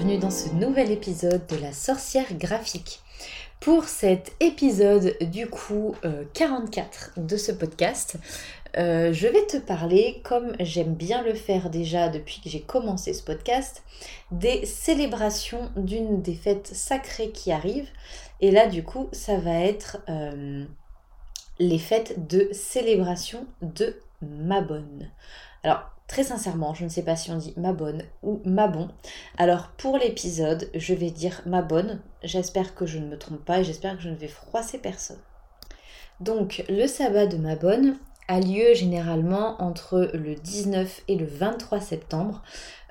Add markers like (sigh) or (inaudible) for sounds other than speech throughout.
bienvenue dans ce nouvel épisode de la sorcière graphique. Pour cet épisode du coup 44 euh, de ce podcast, euh, je vais te parler, comme j'aime bien le faire déjà depuis que j'ai commencé ce podcast, des célébrations d'une des fêtes sacrées qui arrivent. Et là du coup, ça va être euh, les fêtes de célébration de Mabon. Alors, Très sincèrement, je ne sais pas si on dit ma bonne ou ma bon. Alors pour l'épisode, je vais dire ma bonne. J'espère que je ne me trompe pas et j'espère que je ne vais froisser personne. Donc le sabbat de ma bonne a lieu généralement entre le 19 et le 23 septembre.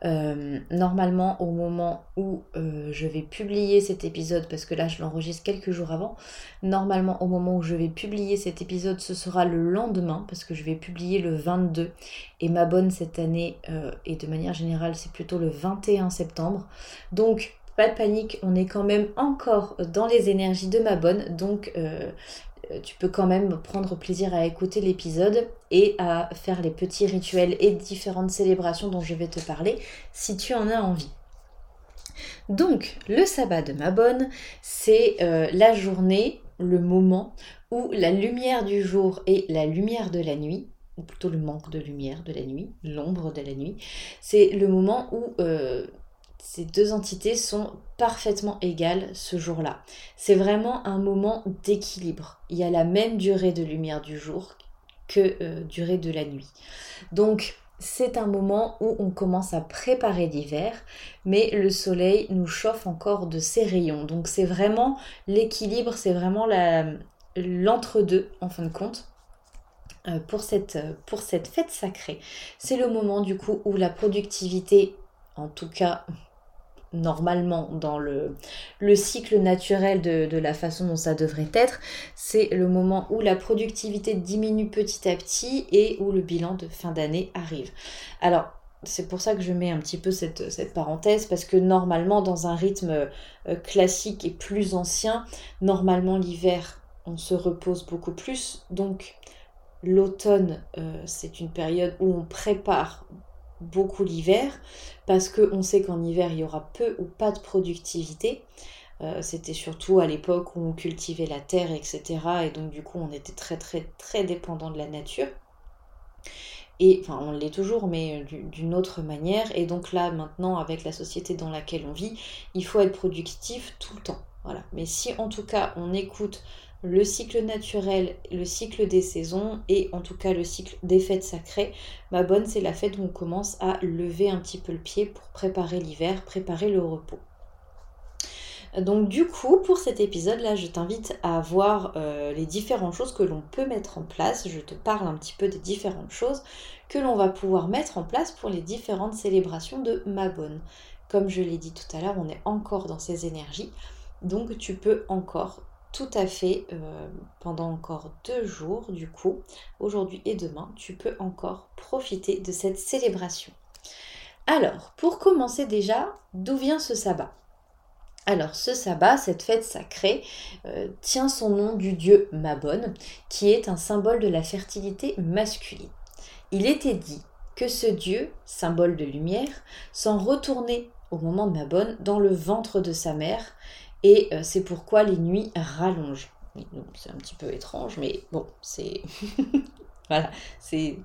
Euh, normalement, au moment où euh, je vais publier cet épisode, parce que là je l'enregistre quelques jours avant, normalement au moment où je vais publier cet épisode, ce sera le lendemain, parce que je vais publier le 22. Et ma bonne cette année, euh, et de manière générale, c'est plutôt le 21 septembre. Donc, pas de panique, on est quand même encore dans les énergies de ma bonne, donc tu peux quand même prendre plaisir à écouter l'épisode et à faire les petits rituels et différentes célébrations dont je vais te parler si tu en as envie. Donc, le sabbat de Mabon, c'est euh, la journée, le moment où la lumière du jour et la lumière de la nuit, ou plutôt le manque de lumière de la nuit, l'ombre de la nuit, c'est le moment où euh, ces deux entités sont parfaitement égales ce jour-là. C'est vraiment un moment d'équilibre. Il y a la même durée de lumière du jour que euh, durée de la nuit. Donc c'est un moment où on commence à préparer l'hiver, mais le soleil nous chauffe encore de ses rayons. Donc c'est vraiment l'équilibre, c'est vraiment l'entre-deux en fin de compte. Euh, pour cette, pour cette fête sacrée. C'est le moment du coup où la productivité, en tout cas normalement dans le, le cycle naturel de, la façon dont ça devrait être, c'est le moment où la productivité diminue petit à petit et où le bilan de fin d'année arrive. Alors, c'est pour ça que je mets un petit peu cette, cette parenthèse, parce que normalement, dans un rythme euh, classique et plus ancien, normalement l'hiver, on se repose beaucoup plus. Donc, l'automne, euh, c'est une période où on prépare beaucoup l'hiver, parce qu'on sait qu'en hiver, il y aura peu ou pas de productivité. Euh, c'était surtout à l'époque où on cultivait la terre, etc. Et donc du coup, on était très très très dépendant de la nature. Et enfin, on l'est toujours, mais d'une autre manière. Et donc là, maintenant, avec la société dans laquelle on vit, il faut être productif tout le temps. Voilà. Mais si en tout cas on écoute le cycle naturel, le cycle des saisons et en tout cas le cycle des fêtes sacrées. Ma bonne, c'est la fête où on commence à lever un petit peu le pied pour préparer l'hiver, préparer le repos. Donc du coup, pour cet épisode-là, je t'invite à voir euh, les différentes choses que l'on peut mettre en place. Je te parle un petit peu des différentes choses que l'on va pouvoir mettre en place pour les différentes célébrations de ma bonne. Comme je l'ai dit tout à l'heure, on est encore dans ces énergies. Donc tu peux encore tout à fait euh, pendant encore deux jours du coup, aujourd'hui et demain, tu peux encore profiter de cette célébration. Alors, pour commencer déjà, d'où vient ce sabbat? Alors ce sabbat, cette fête sacrée, euh, tient son nom du dieu Mabon, qui est un symbole de la fertilité masculine. Il était dit que ce dieu, symbole de lumière, s'en retournait au moment de Mabon dans le ventre de sa mère et euh, c'est pourquoi les nuits rallongent. C'est un petit peu étrange, mais bon, c'est. (laughs) voilà, c'est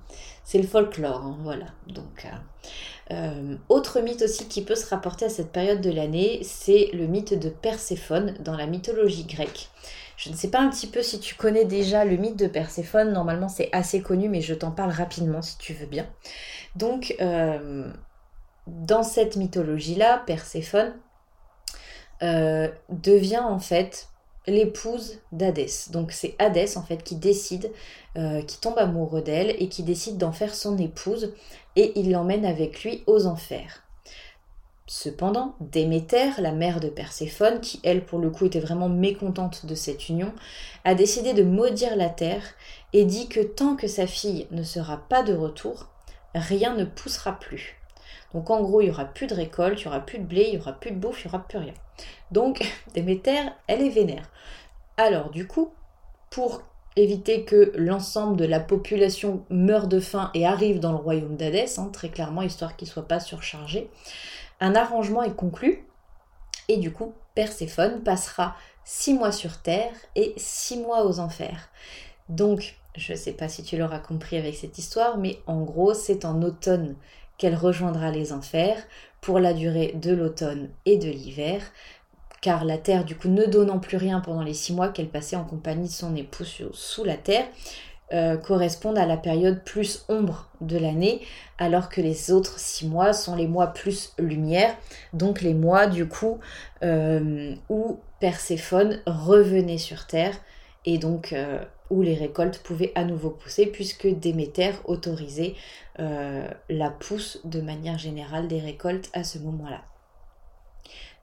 le folklore, hein, voilà. Donc, euh, euh, autre mythe aussi qui peut se rapporter à cette période de l'année, c'est le mythe de Perséphone dans la mythologie grecque. Je ne sais pas un petit peu si tu connais déjà le mythe de Perséphone, normalement c'est assez connu, mais je t'en parle rapidement si tu veux bien. Donc, dans cette mythologie-là, Perséphone, euh, devient en fait l'épouse d'Hadès. Donc c'est Hadès en fait qui décide, euh, qui tombe amoureux d'elle et qui décide d'en faire son épouse et il l'emmène avec lui aux enfers. Cependant, Déméter, la mère de Perséphone, qui elle pour le coup était vraiment mécontente de cette union, a décidé de maudire la terre et dit que tant que sa fille ne sera pas de retour, rien ne poussera plus. Donc en gros, il n'y aura plus de récolte, il n'y aura plus de blé, il n'y aura plus de bouffe, il n'y aura plus rien. Donc (laughs) Déméter, elle est vénère. Alors du coup, pour éviter que l'ensemble de la population meure de faim et arrive dans le royaume d'Hadès, hein, très clairement, histoire qu'il ne soit pas surchargé, un arrangement est conclu Et du coup, Perséphone passera six mois sur Terre et six mois aux enfers. Donc, je ne sais pas si tu l'auras compris avec cette histoire, mais en gros, c'est en automne qu'elle rejoindra les enfers pour la durée de l'automne et de l'hiver, car la terre, du coup, ne donnant plus rien pendant les six mois qu'elle passait en compagnie de son époux sous la terre, euh, correspondent à la période plus ombre de l'année, alors que les autres six mois sont les mois plus lumière, donc les mois du coup euh, où Perséphone revenait sur Terre et donc euh, où les récoltes pouvaient à nouveau pousser puisque Déméter autorisait la pousse de manière générale des récoltes à ce moment-là.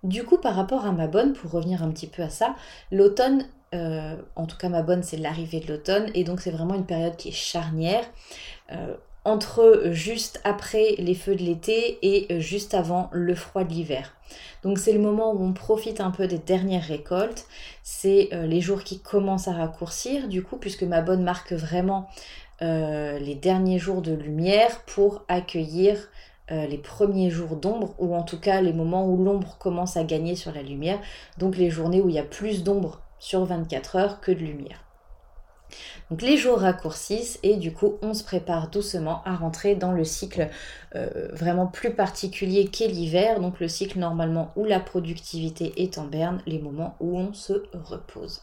Du coup, par rapport à ma bonne, pour revenir un petit peu à ça, l'automne, euh, en tout cas ma bonne, c'est l'arrivée de l'automne, et donc c'est vraiment une période qui est charnière. Euh, entre juste après les feux de l'été et juste avant le froid de l'hiver. Donc c'est le moment où on profite un peu des dernières récoltes. C'est euh, les jours qui commencent à raccourcir du coup puisque ma bonne marque vraiment les derniers jours de lumière pour accueillir euh, les premiers jours d'ombre, ou en tout cas les moments où l'ombre commence à gagner sur la lumière, donc les journées où il y a plus d'ombre sur 24 heures que de lumière. Donc les jours raccourcissent et du coup on se prépare doucement à rentrer dans le cycle euh, vraiment plus particulier qu'est l'hiver, donc le cycle normalement où la productivité est en berne, les moments où on se repose.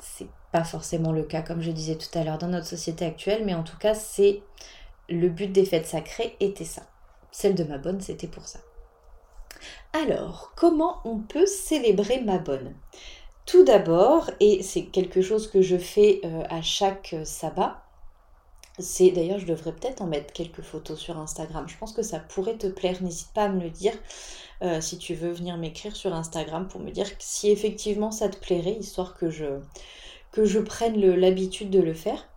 C'est pas forcément le cas comme je disais tout à l'heure dans notre société actuelle, mais en tout cas c'est le but des fêtes sacrées était ça. Celle de ma bonne, c'était pour ça. Alors, comment on peut célébrer ma bonne? Tout d'abord, et c'est quelque chose que je fais euh, à chaque euh, sabbat, c'est d'ailleurs, je devrais peut-être en mettre quelques photos sur Instagram. Je pense que ça pourrait te plaire. N'hésite pas à me le dire euh, si tu veux venir m'écrire sur Instagram pour me dire si effectivement ça te plairait, histoire que je, que je prenne l'habitude de le faire.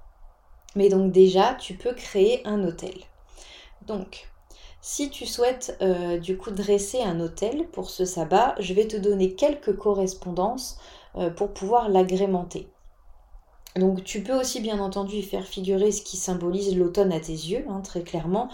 Mais donc déjà, tu peux créer un hôtel. Donc, si tu souhaites euh, du coup dresser un hôtel pour ce sabbat, je vais te donner quelques correspondances euh, pour pouvoir l'agrémenter. Donc tu peux aussi bien entendu y faire figurer ce qui symbolise l'automne à tes yeux, hein, très clairement.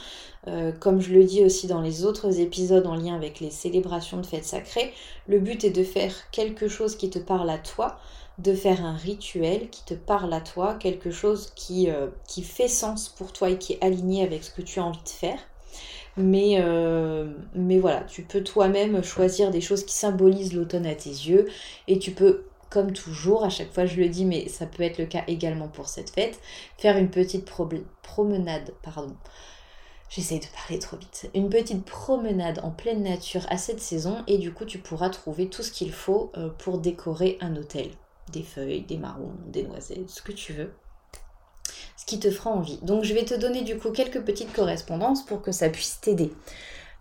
Euh, comme je le dis aussi dans les autres épisodes en lien avec les célébrations de fêtes sacrées, le but est de faire quelque chose qui te parle à toi, de faire un rituel qui te parle à toi, quelque chose qui, qui fait sens pour toi et qui est aligné avec ce que tu as envie de faire. Mais, euh, mais voilà, tu peux toi-même choisir des choses qui symbolisent l'automne à tes yeux. Et tu peux, comme toujours, à chaque fois je le dis, mais ça peut être le cas également pour cette fête, faire une petite promenade, pardon. J'essaye de parler trop vite. Une petite promenade en pleine nature à cette saison et du coup tu pourras trouver tout ce qu'il faut euh, pour décorer un hôtel. Des feuilles, des marrons, des noisettes, ce que tu veux ce qui te fera envie. Donc je vais te donner du coup quelques petites correspondances pour que ça puisse t'aider.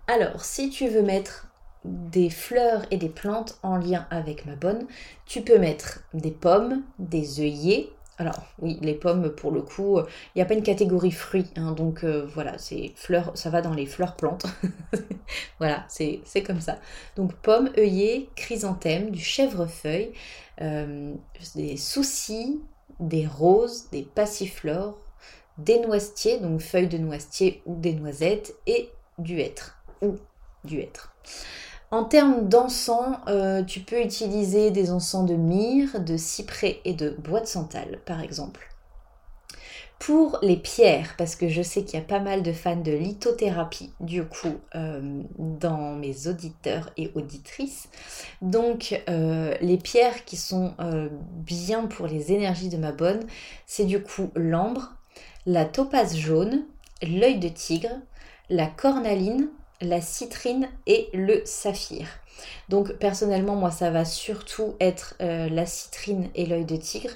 Alors si tu veux mettre des fleurs et des plantes en lien avec ma bonne, tu peux mettre des pommes, des œillets. Alors oui, les pommes pour le coup, il n'y a pas une catégorie fruits, hein, donc euh, voilà, c'est fleurs, ça va dans les fleurs plantes. (laughs) voilà, c'est comme ça. Donc pommes, œillets, chrysanthèmes, du chèvrefeuille, euh, des soucis, des roses, des passiflores, des noisetiers, donc feuilles de noisetier ou des noisettes, et du hêtre ou du hêtre. En termes d'encens, euh, tu peux utiliser des encens de myrrhe, de cyprès et de bois de santal, par exemple. Pour les pierres, parce que je sais qu'il y a pas mal de fans de lithothérapie, du coup, euh, dans mes auditeurs et auditrices. Donc, euh, les pierres qui sont euh, bien pour les énergies de ma bonne, c'est du coup l'ambre, la topaze jaune, l'œil de tigre, la cornaline, la citrine et le saphir. Donc personnellement, moi, ça va surtout être euh, la citrine et l'œil de tigre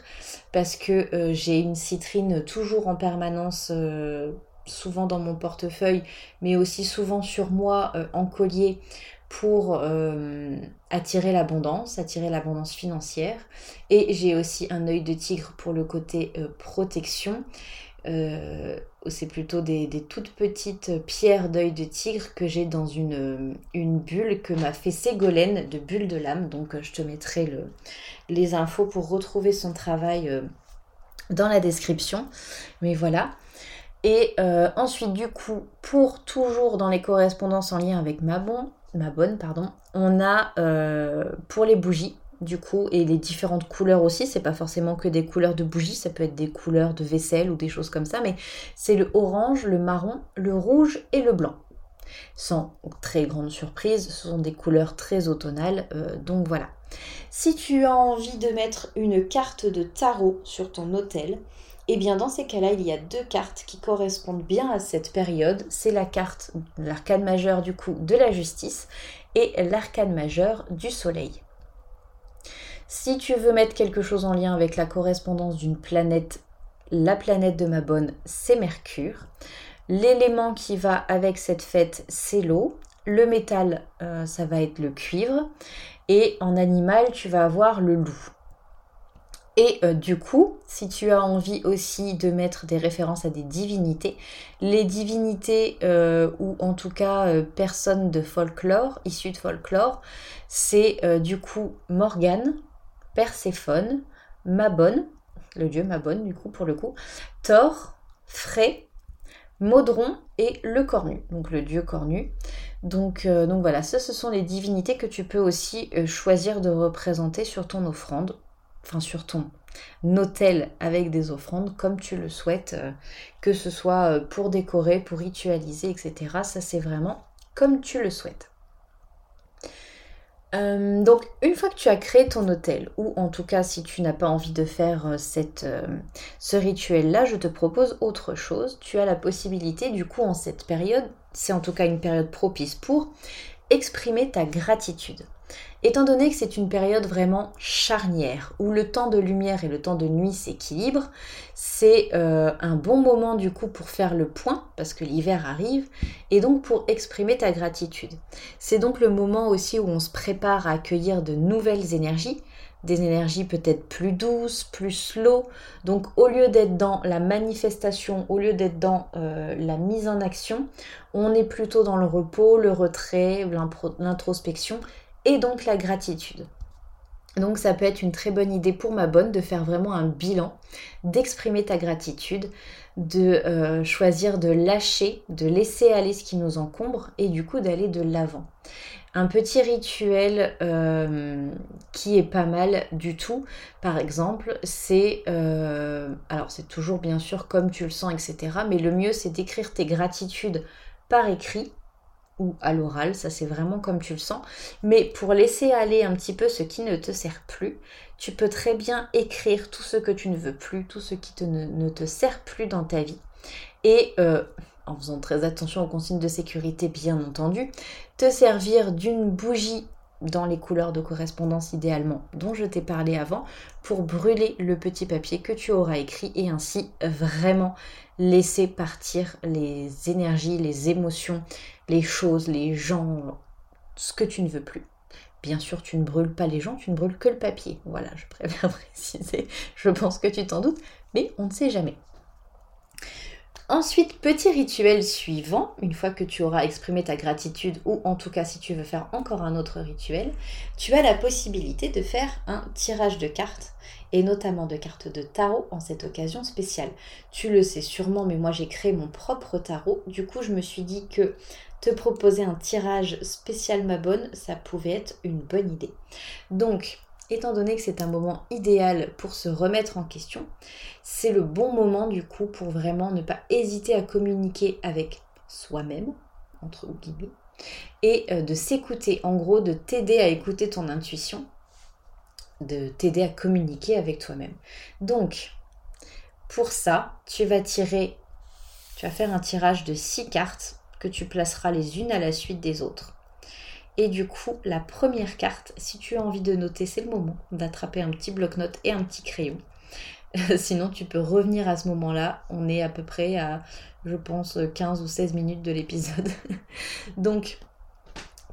parce que euh, j'ai une citrine toujours en permanence, euh, souvent dans mon portefeuille, mais aussi souvent sur moi en collier pour attirer l'abondance, attirer l'abondance financière. Et j'ai aussi un œil de tigre pour le côté protection. Euh, c'est plutôt des, toutes petites pierres d'œil de tigre que j'ai dans une, bulle que m'a fait Ségolène de Bulle de l'âme. Donc euh, je te mettrai le, les infos pour retrouver son travail euh, dans la description. Mais voilà. Et ensuite, du coup, pour toujours dans les correspondances en lien avec ma, ma bonne, pardon, on a pour les bougies, du coup, et les différentes couleurs aussi, c'est pas forcément que des couleurs de bougies, ça peut être des couleurs de vaisselle ou des choses comme ça, mais c'est le orange, le marron, le rouge et le blanc. Sans très grande surprise, ce sont des couleurs très automnales, euh, donc voilà. Si tu as envie de mettre une carte de tarot sur ton hôtel, eh bien dans ces cas-là, il y a deux cartes qui correspondent bien à cette période. C'est la carte, l'arcane majeur du coup de la justice et l'arcane majeur du soleil. Si tu veux mettre quelque chose en lien avec la correspondance d'une planète, la planète de ma bonne, c'est Mercure. L'élément qui va avec cette fête, c'est l'eau. Le métal, euh, ça va être le cuivre. Et en animal, tu vas avoir le loup. Et euh, du coup, si tu as envie aussi de mettre des références à des divinités, les divinités euh, ou en tout cas personnes de folklore, issues de folklore, c'est du coup Morgane, Perséphone, Mabon, le dieu Mabon du coup pour le coup, Thor, Frey, Maudron et le cornu, donc le dieu cornu. Donc, donc voilà, ça ce sont les divinités que tu peux aussi choisir de représenter sur ton offrande enfin sur ton hôtel avec des offrandes comme tu le souhaites, euh, que ce soit euh, pour décorer, pour ritualiser, etc. Ça c'est vraiment comme tu le souhaites. Euh, donc une fois que tu as créé ton hôtel, ou en tout cas si tu n'as pas envie de faire cette, ce rituel-là, je te propose autre chose. Tu as la possibilité du coup en cette période, c'est en tout cas une période propice pour exprimer ta gratitude. Étant donné que c'est une période vraiment charnière, où le temps de lumière et le temps de nuit s'équilibrent, c'est euh, un bon moment du coup pour faire le point, parce que l'hiver arrive, et donc pour exprimer ta gratitude. C'est donc le moment aussi où on se prépare à accueillir de nouvelles énergies, des énergies peut-être plus douces, plus slow. Donc au lieu d'être dans la manifestation, au lieu d'être dans euh, la mise en action, on est plutôt dans le repos, le retrait, l'introspection et donc la gratitude. Donc ça peut être une très bonne idée pour ma bonne de faire vraiment un bilan, d'exprimer ta gratitude, de euh, choisir de lâcher, de laisser aller ce qui nous encombre et du coup d'aller de l'avant. Un petit rituel euh, qui est pas mal du tout, par exemple, c'est... Euh, alors c'est toujours bien sûr comme tu le sens, etc. Mais le mieux c'est d'écrire tes gratitudes par écrit ou à l'oral, ça c'est vraiment comme tu le sens. Mais pour laisser aller un petit peu ce qui ne te sert plus, tu peux très bien écrire tout ce que tu ne veux plus, tout ce qui ne, te sert plus dans ta vie. Et euh, en faisant très attention aux consignes de sécurité bien entendu, te servir d'une bougie dans les couleurs de correspondance idéalement dont je t'ai parlé avant pour brûler le petit papier que tu auras écrit et ainsi vraiment laisser partir les énergies, les émotions, les choses, les gens, ce que tu ne veux plus. Bien sûr, tu ne brûles pas les gens, tu ne brûles que le papier. Voilà, je préfère (laughs) préciser. Je pense que tu t'en doutes, mais on ne sait jamais. Ensuite, petit rituel suivant, une fois que tu auras exprimé ta gratitude, ou en tout cas si tu veux faire encore un autre rituel, tu as la possibilité de faire un tirage de cartes, et notamment de cartes de tarot en cette occasion spéciale. Tu le sais sûrement, mais moi j'ai créé mon propre tarot, du coup je me suis dit que te proposer un tirage spécial ma bonne, ça pouvait être une bonne idée. Donc, étant donné que c'est un moment idéal pour se remettre en question, c'est le bon moment du coup pour vraiment ne pas hésiter à communiquer avec soi-même, entre guillemets, et euh, de s'écouter, en gros de t'aider à écouter ton intuition, de t'aider à communiquer avec toi-même. Donc, pour ça, tu vas tirer, tu vas faire un tirage de six cartes que tu placeras les unes à la suite des autres. Et du coup, la première carte, si tu as envie de noter, c'est le moment d'attraper un petit bloc-notes et un petit crayon. (laughs) Sinon, tu peux revenir à ce moment-là. On est à peu près à, je pense, 15 ou 16 minutes de l'épisode. (laughs) donc,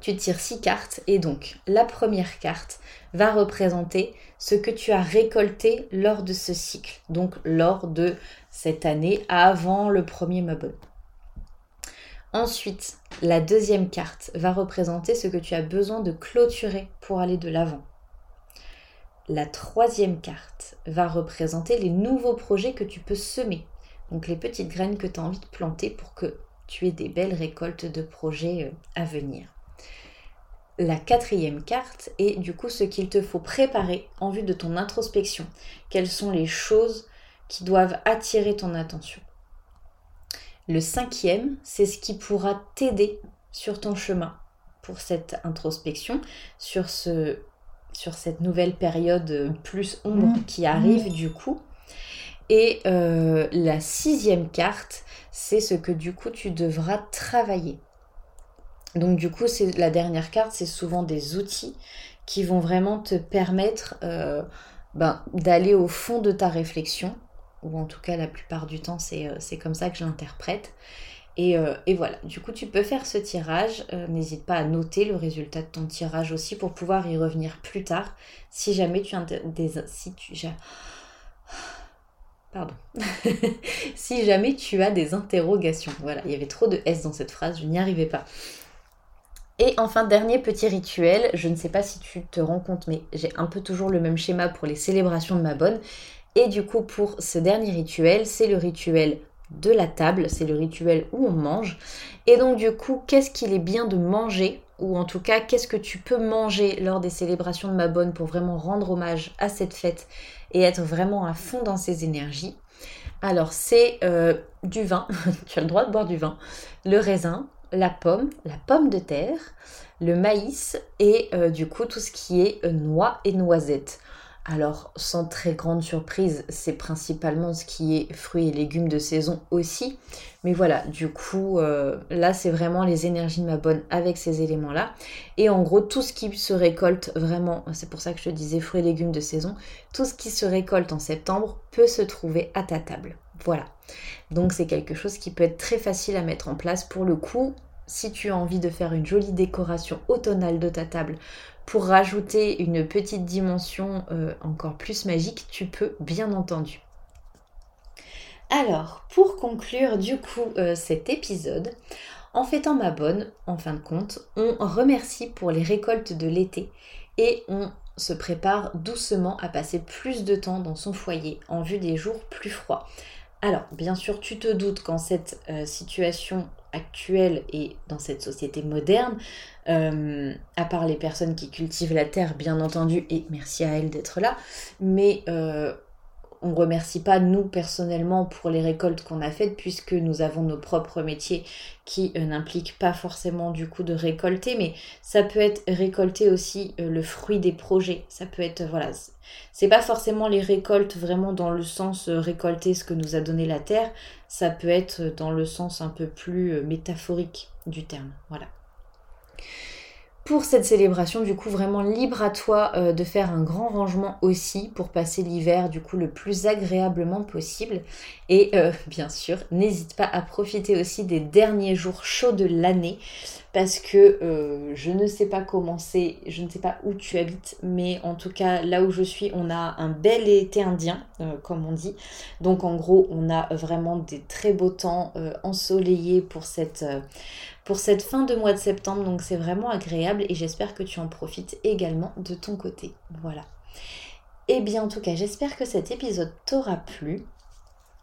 tu tires 6 cartes et donc la première carte va représenter ce que tu as récolté lors de ce cycle, donc lors de cette année avant le premier meuble. Ensuite, la deuxième carte va représenter ce que tu as besoin de clôturer pour aller de l'avant. La troisième carte va représenter les nouveaux projets que tu peux semer, donc les petites graines que tu as envie de planter pour que tu aies des belles récoltes de projets euh, à venir. la quatrième carte est du coup ce qu'il te faut préparer en vue de ton introspection. Quelles sont les choses qui doivent attirer ton attention? Le cinquième, c'est ce qui pourra t'aider sur ton chemin pour cette introspection, sur, ce, sur cette nouvelle période plus ombre mmh. qui arrive mmh. du coup. Et euh, la sixième carte, c'est ce que du coup tu devras travailler. Donc du coup, c'est la dernière carte, c'est souvent des outils qui vont vraiment te permettre euh, ben, d'aller au fond de ta réflexion, ou en tout cas la plupart du temps c'est euh, comme ça que je l'interprète. Et, et, voilà, du coup tu peux faire ce tirage, n'hésite pas à noter le résultat de ton tirage aussi pour pouvoir y revenir plus tard si jamais tu as des... Si tu, Pardon. (laughs) si jamais tu as des interrogations. Voilà, il y avait trop de S dans cette phrase, je n'y arrivais pas. Et enfin, dernier petit rituel, je ne sais pas si tu te rends compte, mais j'ai un peu toujours le même schéma pour les célébrations de ma bonne. Et du coup, pour ce dernier rituel, c'est le rituel de la table, c'est le rituel où on mange. Et donc du coup, qu'est-ce qu'il est bien de manger? Ou en tout cas, qu'est-ce que tu peux manger lors des célébrations de ma bonne pour vraiment rendre hommage à cette fête et être vraiment à fond dans ses énergies? Alors, c'est euh, du vin, (laughs) tu as le droit de boire du vin, le raisin, la pomme, la pomme de terre, le maïs et euh, du coup tout ce qui est euh, noix et noisettes. Alors, sans très grande surprise, c'est principalement ce qui est fruits et légumes de saison aussi. Mais voilà, du coup, euh, là, c'est vraiment les énergies de ma bonne avec ces éléments-là. Et en gros, tout ce qui se récolte vraiment, c'est pour ça que je te disais fruits et légumes de saison, tout ce qui se récolte en septembre peut se trouver à ta table. Voilà. Donc, c'est quelque chose qui peut être très facile à mettre en place pour le coup. Si tu as envie de faire une jolie décoration automnale de ta table pour rajouter une petite dimension euh, encore plus magique, tu peux bien entendu. Alors, pour conclure du coup euh, cet épisode, en fêtant ma bonne, en fin de compte, on remercie pour les récoltes de l'été et on se prépare doucement à passer plus de temps dans son foyer en vue des jours plus froids. Alors, bien sûr, tu te doutes qu'en cette euh, situation actuelle et dans cette société moderne, euh, à part les personnes qui cultivent la terre, bien entendu, et merci à elles d'être là, mais euh, on remercie pas nous personnellement pour les récoltes qu'on a faites puisque nous avons nos propres métiers qui euh, n'impliquent pas forcément du coup de récolter. Mais ça peut être récolter aussi euh, le fruit des projets. Ça peut être voilà c'est pas forcément les récoltes vraiment dans le sens euh, récolter ce que nous a donné la terre. Ça peut être dans le sens un peu plus métaphorique du terme. Voilà pour cette célébration, du coup, vraiment libre à toi euh, de faire un grand rangement aussi pour passer l'hiver, du coup, le plus agréablement possible. Et euh, (laughs) bien sûr, n'hésite pas à profiter aussi des derniers jours chauds de l'année parce que euh, je ne sais pas comment c'est, je ne sais pas où tu habites, mais en tout cas là où je suis, on a un bel été indien, comme on dit. Donc en gros, on a vraiment des très beaux temps ensoleillés pour cette pour cette fin de mois de septembre. Donc c'est vraiment agréable et j'espère que tu en profites également de ton côté. Voilà. Et eh bien en tout cas, j'espère que cet épisode t'aura plu.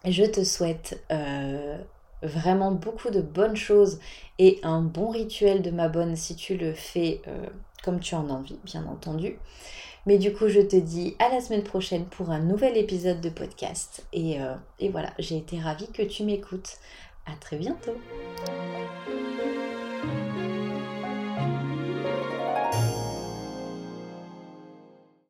Je te souhaite euh, vraiment beaucoup de bonnes choses et un bon rituel de ma bonne si tu le fais euh, comme tu en as envie, bien entendu. Mais du coup, je te dis à la semaine prochaine pour un nouvel épisode de podcast. Et, euh, et voilà, j'ai été ravie que tu m'écoutes. À très bientôt.